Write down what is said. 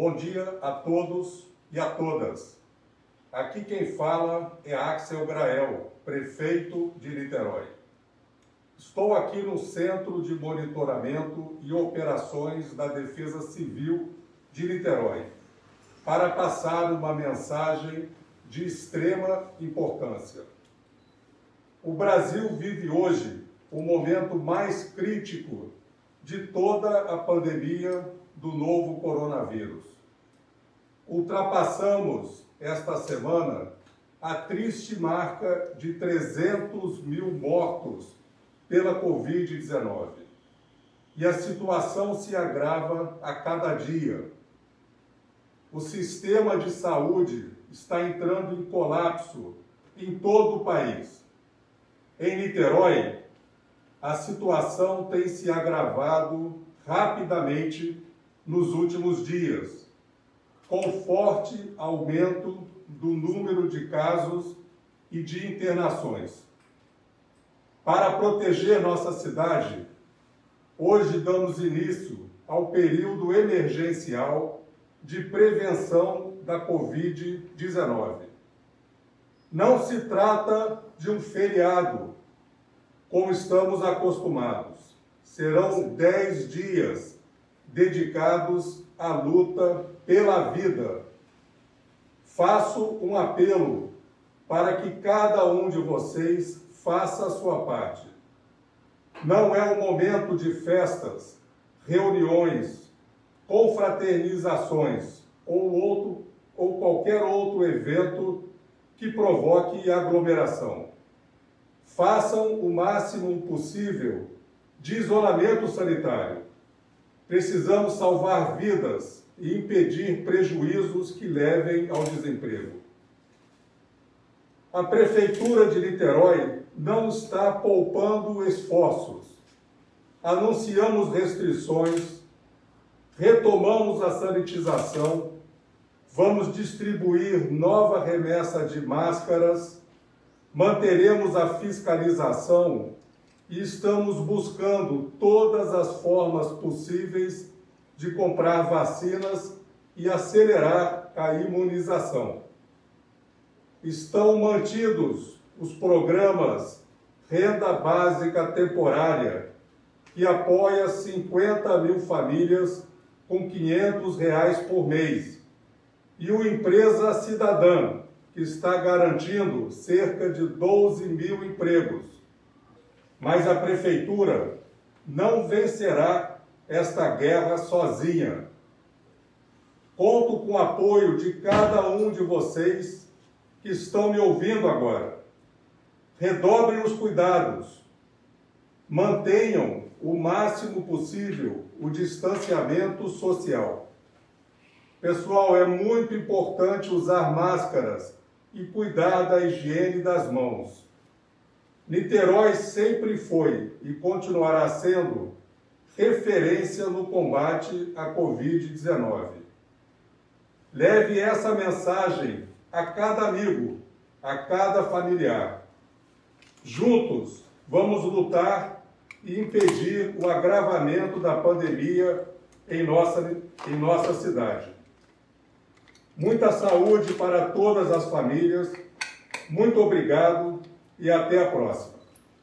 Bom dia a todos e a todas. Aqui quem fala é Axel Grael, prefeito de Niterói. Estou aqui no Centro de Monitoramento e Operações da Defesa Civil de Niterói para passar uma mensagem de extrema importância. O Brasil vive hoje o momento mais crítico de toda a pandemia do novo coronavírus. Ultrapassamos esta semana a triste marca de 300 mil mortos pela Covid-19. E a situação se agrava a cada dia. O sistema de saúde está entrando em colapso em todo o país. Em Niterói, a situação tem se agravado rapidamente nos últimos dias, com forte aumento do número de casos e de internações. Para proteger nossa cidade, hoje damos início ao período emergencial de prevenção da Covid-19. Não se trata de um feriado, como estamos acostumados. Serão dez dias dedicados à luta pela vida. Faço um apelo para que cada um de vocês faça a sua parte. Não é um momento de festas, reuniões, confraternizações ou, outro, ou qualquer outro evento que provoque aglomeração. Façam o máximo possível de isolamento sanitário. Precisamos salvar vidas e impedir prejuízos que levem ao desemprego. A Prefeitura de Niterói não está poupando esforços. Anunciamos restrições, retomamos a sanitização, vamos distribuir nova remessa de máscaras, manteremos a fiscalização e estamos buscando todas as formas possíveis de comprar vacinas e acelerar a imunização. Estão mantidos os programas Renda Básica Temporária, que apoia 50 mil famílias com 500 reais por mês, e o Empresa Cidadã, que está garantindo cerca de 12 mil empregos. Mas a Prefeitura não vencerá esta guerra sozinha. Conto com o apoio de cada um de vocês que estão me ouvindo agora redobrem os cuidados, mantenham o máximo possível o distanciamento social. Pessoal, é muito importante usar máscaras e cuidar da higiene das mãos. Niterói sempre foi e continuará sendo referência no combate à Covid-19. Leve essa mensagem a cada amigo, a cada familiar. Juntos, vamos lutar e impedir o agravamento da pandemia em nossa, em nossa cidade. Muita saúde para todas as famílias, muito obrigado e até a próxima.